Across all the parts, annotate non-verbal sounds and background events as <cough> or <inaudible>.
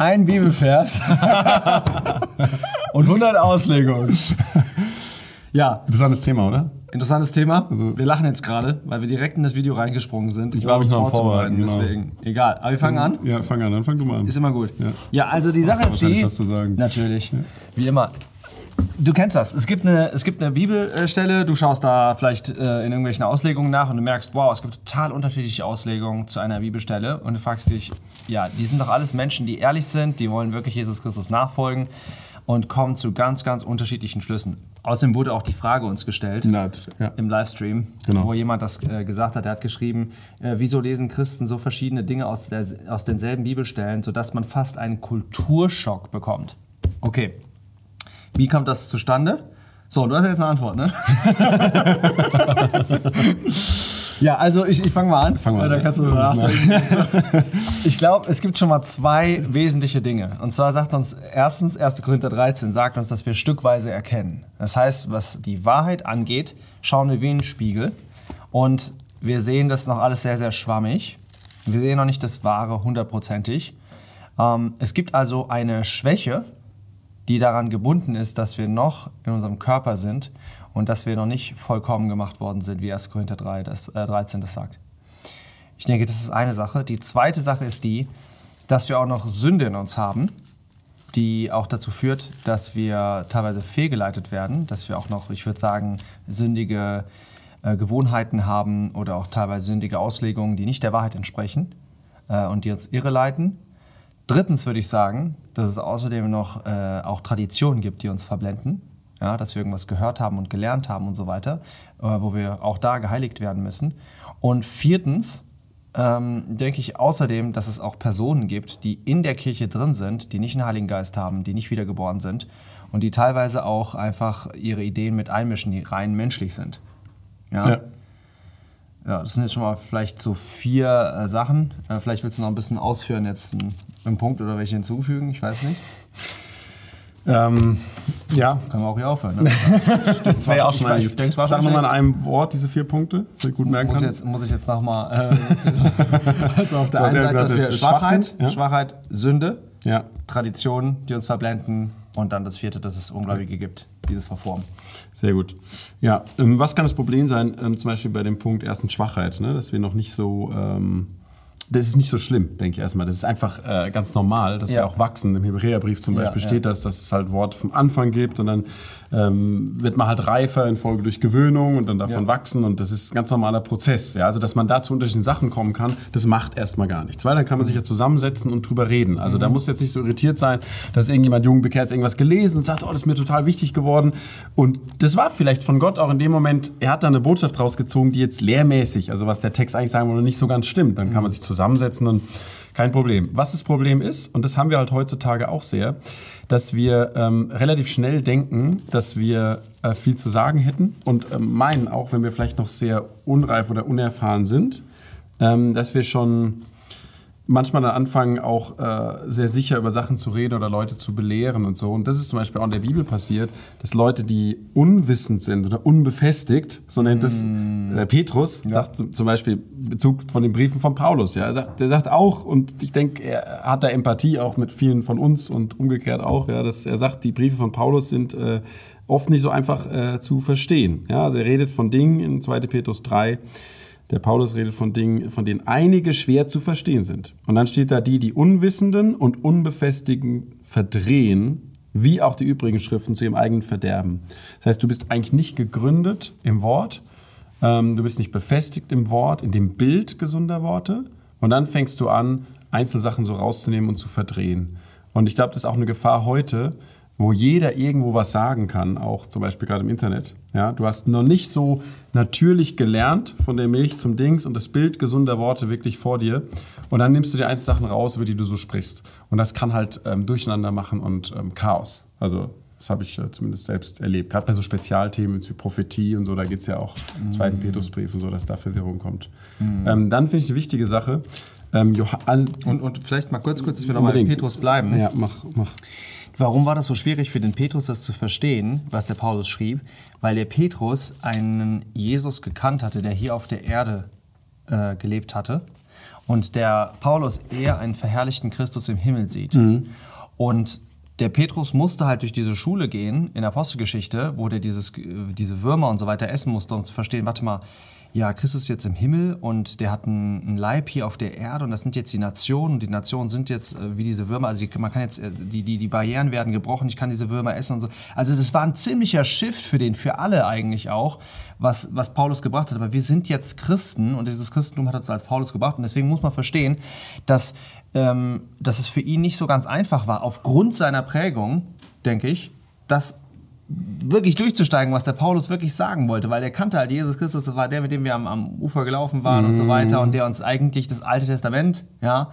ein Bibelvers und 100 Auslegungen. Ja, Interessantes Thema, oder? interessantes Thema. Also- wir lachen jetzt gerade, weil wir direkt in das Video reingesprungen sind. Ich war mich noch am vorzubereiten, Vorbereiten, genau. Deswegen, egal. Aber wir fangen an. Ja, fang an, dann fang du mal an. Ist immer gut. Ja. Ja, also die Sache ist die. was zu sagen. Natürlich. Wie immer. Du kennst das. Es gibt eine, es gibt eine Bibelstelle, du schaust da vielleicht äh, in irgendwelchen Auslegungen nach und du merkst, wow, es gibt total unterschiedliche Auslegungen zu einer Bibelstelle und du fragst dich, ja, die sind doch alles Menschen, die ehrlich sind, die wollen wirklich Jesus Christus nachfolgen und kommen zu ganz, ganz unterschiedlichen Schlüssen. Außerdem wurde auch die Frage uns gestellt Na, ja. im Livestream, Genau. wo jemand das äh, gesagt hat. Er hat geschrieben, äh, wieso lesen Christen so verschiedene Dinge aus, der, aus denselben Bibelstellen, sodass man fast einen Kulturschock bekommt. Okay, wie kommt das zustande? So, du hast jetzt eine Antwort, ne? <laughs> ja, also ich, ich fange mal an. Fang mal an, Da ja. kannst du nachdenken. Ich glaube, es gibt schon mal zwei wesentliche Dinge. Und zwar sagt uns erstens, 1. Korinther 13 sagt uns, dass wir stückweise erkennen. Das heißt, was die Wahrheit angeht, schauen wir wie in einen Spiegel. Und wir sehen das noch alles sehr, sehr schwammig. Wir sehen noch nicht das Wahre hundertprozentig. Ähm, es gibt also eine Schwäche, die daran gebunden ist, dass wir noch in unserem Körper sind und dass wir noch nicht vollkommen gemacht worden sind, wie 1. Korinther 3, das, äh, 13 das sagt. Ich denke, das ist eine Sache. Die zweite Sache ist die, dass wir auch noch Sünde in uns haben, die auch dazu führt, dass wir teilweise fehlgeleitet werden, dass wir auch noch, ich würde sagen, sündige äh, Gewohnheiten haben oder auch teilweise sündige Auslegungen, die nicht der Wahrheit entsprechen äh, und die uns irreleiten. Drittens würde ich sagen, dass es außerdem noch äh, auch Traditionen gibt, die uns verblenden. Ja, dass wir irgendwas gehört haben und gelernt haben und so weiter, äh, wo wir auch da geheiligt werden müssen. Und viertens ähm, denke ich außerdem, dass es auch Personen gibt, die in der Kirche drin sind, die nicht einen Heiligen Geist haben, die nicht wiedergeboren sind und die teilweise auch einfach ihre Ideen mit einmischen, die rein menschlich sind. Ja. Ja. Ja, das sind jetzt schon mal vielleicht so vier äh, Sachen. Äh, vielleicht willst du noch ein bisschen ausführen jetzt einen, Punkt oder welche hinzufügen, ich weiß nicht. Ähm, ja, Können wir auch hier aufhören. Ne? <laughs> das war ja auch schon einiges. Sag nochmal in einem Wort diese vier Punkte, dass ich gut merken muss, kann. jetzt, muss ich jetzt nochmal. Äh, <laughs> <laughs> also auf der einen Seite, dass wir Schwachheit, ja. Schwachheit, Sünde, Ja, Traditionen, die uns verblenden und dann das vierte, dass es Ungläubige gibt, die das verformen. sehr gut. Ja, ähm, was kann das Problem sein, ähm, zum Beispiel bei dem Punkt ersten Schwachheit, ne? dass wir noch nicht so... Ähm, das ist nicht so schlimm, denke ich erstmal. Das ist einfach äh, ganz normal, dass Ja. wir auch wachsen. Im Hebräerbrief zum Beispiel ja. steht das, dass es halt Wort vom Anfang gibt und dann ähm, wird man halt reifer in Folge durch Gewöhnung und dann davon wachsen und das ist ein ganz normaler Prozess. Ja? Also, dass man da zu unterschiedlichen Sachen kommen kann, das macht erstmal gar nichts. Weil dann kann man sich ja zusammensetzen und drüber reden. Also, da muss jetzt nicht so irritiert sein, dass irgendjemand jung bekehrt irgendwas gelesen und sagt, oh, das ist mir total wichtig geworden. Und das war vielleicht von Gott auch in dem Moment, er hat da eine Botschaft rausgezogen, die jetzt lehrmäßig, also was der Text eigentlich sagen wollte, nicht so ganz stimmt. Dann kann man sich zusammensetzen und kein Problem. Was das Problem ist, und das haben wir halt heutzutage auch sehr, dass wir ähm, relativ schnell denken, dass wir äh, viel zu sagen hätten und ähm, meinen, auch wenn wir vielleicht noch sehr unreif oder unerfahren sind, ähm, dass wir schon manchmal dann anfangen, auch äh, sehr sicher über Sachen zu reden oder Leute zu belehren und so. Und das ist zum Beispiel auch in der Bibel passiert, dass Leute, die unwissend sind oder unbefestigt, so nennt es äh, Petrus, sagt zum- zum Beispiel Bezug von den Briefen von Paulus. Ja, er sagt, der sagt auch, und ich denke, er hat da Empathie auch mit vielen von uns und umgekehrt auch, ja, dass er sagt, die Briefe von Paulus sind äh, oft nicht so einfach äh, zu verstehen. Ja, also er redet von Dingen in 2. Petrus 3, der Paulus redet von Dingen, von denen einige schwer zu verstehen sind. Und dann steht da die, die Unwissenden und Unbefestigen verdrehen, wie auch die übrigen Schriften zu ihrem eigenen Verderben. Das heißt, du bist eigentlich nicht gegründet im Wort, ähm, du bist nicht befestigt im Wort, in dem Bild gesunder Worte. Und dann fängst du an, Einzelsachen so rauszunehmen und zu verdrehen. Und ich glaube, das ist auch eine Gefahr heute, wo jeder irgendwo was sagen kann, auch zum Beispiel gerade im Internet. Ja, du hast noch nicht so natürlich gelernt von der Milch zum Dings und das Bild gesunder Worte wirklich vor dir. Und dann nimmst du dir Einzelsachen raus, über die du so sprichst. Und das kann halt ähm, Durcheinander machen und ähm, Chaos. Also das habe ich äh, zumindest selbst erlebt. Gerade bei so Spezialthemen wie Prophetie und so, da geht es ja auch im zweiten Petrusbrief und so, dass da Verwirrung kommt. Ähm, dann finde ich eine wichtige Sache. Ähm, Und, und vielleicht mal kurz, kurz, dass wir nochmal bei. Petrus bleiben. ja, mach, mach. Warum war das so schwierig für den Petrus, das zu verstehen, was der Paulus schrieb? Weil der Petrus einen Jesus gekannt hatte, der hier auf der Erde äh, gelebt hatte. und der Paulus eher einen verherrlichten Christus im Himmel sieht. Und der Petrus musste halt durch diese Schule gehen in der Apostelgeschichte, wo der dieses, äh, diese Würmer und so weiter essen musste, um zu verstehen, warte mal, ja, Christus ist jetzt im Himmel und der hat einen, Leib hier auf der Erde und das sind jetzt die Nationen und die Nationen sind jetzt äh, wie diese Würmer, also man kann jetzt, äh, die, die, die Barrieren werden gebrochen, ich kann diese Würmer essen und so. Also das war ein ziemlicher Shift für den, für alle eigentlich auch, was, was Paulus gebracht hat. Aber wir sind jetzt Christen und dieses Christentum hat uns als Paulus gebracht und deswegen muss man verstehen, dass, ähm, dass es für ihn nicht so ganz einfach war, aufgrund seiner Prägung, denke ich, dass wirklich durchzusteigen, was der Paulus wirklich sagen wollte, weil der kannte halt Jesus Christus, das war der, mit dem wir am, am Ufer gelaufen waren und so weiter und der uns eigentlich das Alte Testament, ja,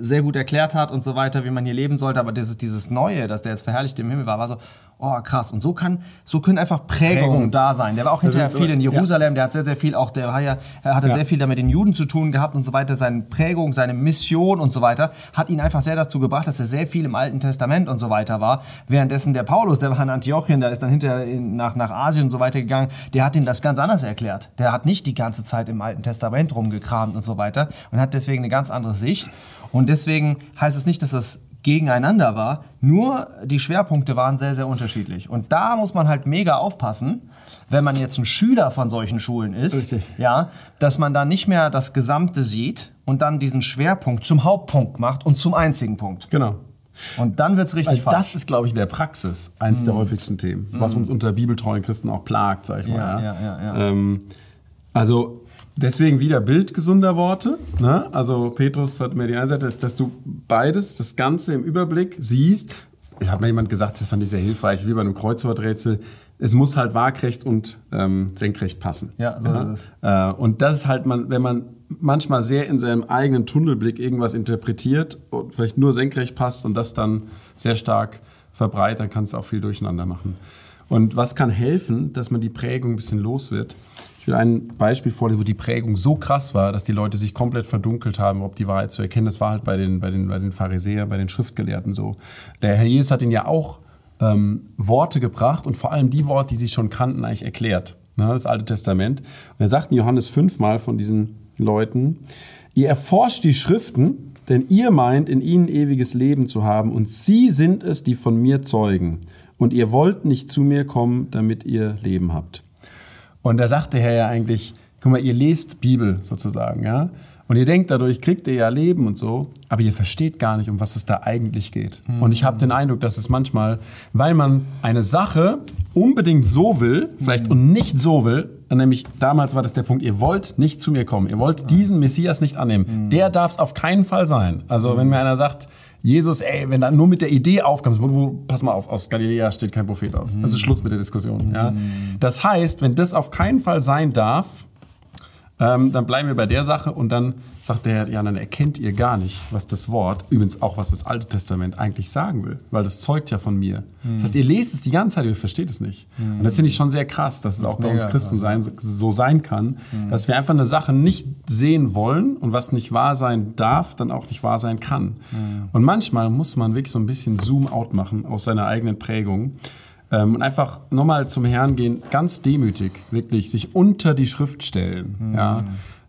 sehr gut erklärt hat und so weiter, wie man hier leben sollte, aber dieses, dieses Neue, dass der jetzt verherrlicht im Himmel war, war so, oh krass. Und so kann, so können einfach Prägungen Prägung. da sein. Der war auch hinterher viel in ja. Jerusalem, der hat sehr, sehr viel auch, der war ja, er hatte Ja. sehr viel damit den Juden zu tun gehabt und so weiter. Seine Prägung, seine Mission und so weiter hat ihn einfach sehr dazu gebracht, dass er sehr viel im Alten Testament und so weiter war. Währenddessen der Paulus, der war in Antiochien, der ist dann hinterher in, nach, nach Asien und so weiter gegangen, der hat ihm das ganz anders erklärt. Der hat nicht die ganze Zeit im Alten Testament rumgekramt und so weiter und hat deswegen eine ganz andere Sicht. Und deswegen heißt es nicht, dass das gegeneinander war, nur die Schwerpunkte waren sehr, sehr unterschiedlich. Und da muss man halt mega aufpassen, wenn man jetzt ein Schüler von solchen Schulen ist, Richtig. ja, dass man da nicht mehr das Gesamte sieht und dann diesen Schwerpunkt zum Hauptpunkt macht und zum einzigen Punkt. Genau. Und dann wird es richtig Weil falsch. das ist, glaube ich, in der Praxis eins der häufigsten Themen, was uns unter bibeltreuen Christen auch plagt, sag ich mal. Ja, ja, ja. Ähm, also deswegen wieder Bild gesunder Worte. Ne? Also Petrus hat mir die eine Seite, dass, dass du beides, das Ganze im Überblick siehst. Ich habe mir jemand gesagt, das fand ich sehr hilfreich, wie bei einem Kreuzworträtsel. Es muss halt waagrecht und ähm, senkrecht passen. Ja, so ist es. Äh, und das ist halt, man, wenn man manchmal sehr in seinem eigenen Tunnelblick irgendwas interpretiert und vielleicht nur senkrecht passt und das dann sehr stark verbreitet, dann kann es auch viel durcheinander machen. Und was kann helfen, dass man die Prägung ein bisschen los wird? Will ein Beispiel vorlesen, wo die Prägung so krass war, dass die Leute sich komplett verdunkelt haben, ob die Wahrheit zu erkennen. Das war halt bei den, bei den, bei den Pharisäern, bei den Schriftgelehrten so. Der Herr Jesus hat ihnen ja auch ähm, Worte gebracht und vor allem die Worte, die sie schon kannten, eigentlich erklärt. Ne, das Alte Testament. Und er sagt in Johannes fünfmal von diesen Leuten, ihr erforscht die Schriften, denn ihr meint, in ihnen ewiges Leben zu haben und sie sind es, die von mir zeugen. Und ihr wollt nicht zu mir kommen, damit ihr Leben habt. Und da sagt der Herr ja eigentlich, guck mal, ihr lest Bibel sozusagen, ja? Und ihr denkt, dadurch kriegt ihr ja Leben und so, aber ihr versteht gar nicht, um was es da eigentlich geht. Und ich habe den Eindruck, dass es manchmal, weil man eine Sache unbedingt so will, vielleicht und nicht so will, nämlich damals war das der Punkt, ihr wollt nicht zu mir kommen, ihr wollt diesen Messias nicht annehmen. Der darf es auf keinen Fall sein. Also wenn mir einer sagt, Jesus, ey, wenn da nur mit der Idee aufkommst, pass mal auf, aus Galiläa steht kein Prophet aus. Das ist Schluss mit der Diskussion. Ja? Das heißt, wenn das auf keinen Fall sein darf, ähm, dann bleiben wir bei der Sache und dann sagt der, ja, dann erkennt ihr gar nicht, was das Wort, übrigens auch was das Alte Testament eigentlich sagen will, weil das zeugt ja von mir. Das heißt, ihr lest es die ganze Zeit, ihr versteht es nicht. Und das finde ich schon sehr krass, dass es auch bei uns Christen sein, so, so sein kann, dass wir einfach eine Sache nicht sehen wollen und was nicht wahr sein darf, dann auch nicht wahr sein kann. Und manchmal muss man wirklich so ein bisschen Zoom-out machen aus seiner eigenen Prägung. Ähm, und einfach nochmal zum Herrn gehen, ganz demütig, wirklich, sich unter die Schrift stellen. Ja?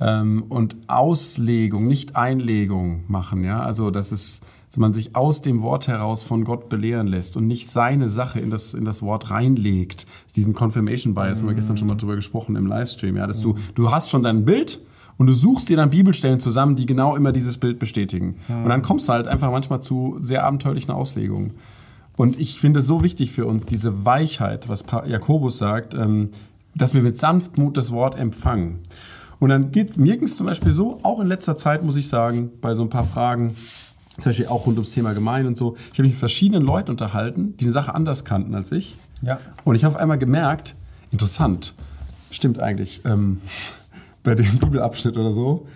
Ähm, und Auslegung, nicht Einlegung machen. Ja? Also, dass, es, dass man sich aus dem Wort heraus von Gott belehren lässt und nicht seine Sache in das, in das Wort reinlegt. Diesen Confirmation Bias haben wir gestern schon mal drüber gesprochen im Livestream. Ja? Dass du, du hast schon dein Bild und du suchst dir dann Bibelstellen zusammen, die genau immer dieses Bild bestätigen. Und dann kommst du halt einfach manchmal zu sehr abenteuerlichen Auslegungen. Und ich finde es so wichtig für uns, diese Weichheit, was Jakobus sagt, ähm, dass wir mit Sanftmut das Wort empfangen. Und dann geht mir ging es zum Beispiel so, auch in letzter Zeit muss ich sagen, bei so ein paar Fragen, zum Beispiel auch rund ums Thema Gemeinde und so, ich habe mich mit verschiedenen Leuten unterhalten, die eine Sache anders kannten als ich. Ja. Und ich habe auf einmal gemerkt, interessant, stimmt eigentlich, ähm, bei dem <laughs> Bibelabschnitt oder so,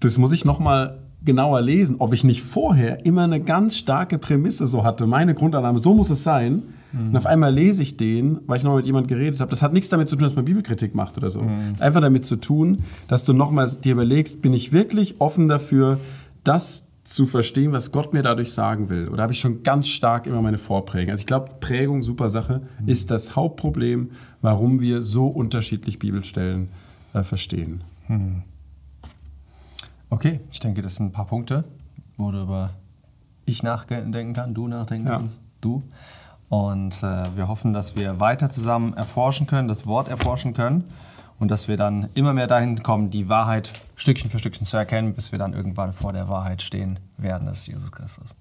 das muss ich nochmal genauer lesen, ob ich nicht vorher immer eine ganz starke Prämisse so hatte, meine Grundannahme, so muss es sein. Und auf einmal lese ich den, weil ich noch mit jemandem geredet habe. Das hat nichts damit zu tun, dass man Bibelkritik macht oder so. Einfach damit zu tun, dass du nochmal dir überlegst, bin ich wirklich offen dafür, das zu verstehen, was Gott mir dadurch sagen will? Oder habe ich schon ganz stark immer meine Vorprägung? Also ich glaube, Prägung, super Sache, ist das Hauptproblem, warum wir so unterschiedlich Bibelstellen äh, verstehen. Okay, ich denke, das sind ein paar Punkte, worüber ich nachdenken kann, du nachdenken Ja. kannst, du. Und äh, wir hoffen, dass wir weiter zusammen erforschen können, das Wort erforschen können und dass wir dann immer mehr dahin kommen, die Wahrheit Stückchen für Stückchen zu erkennen, bis wir dann irgendwann vor der Wahrheit stehen werden, das ist Jesus Christus.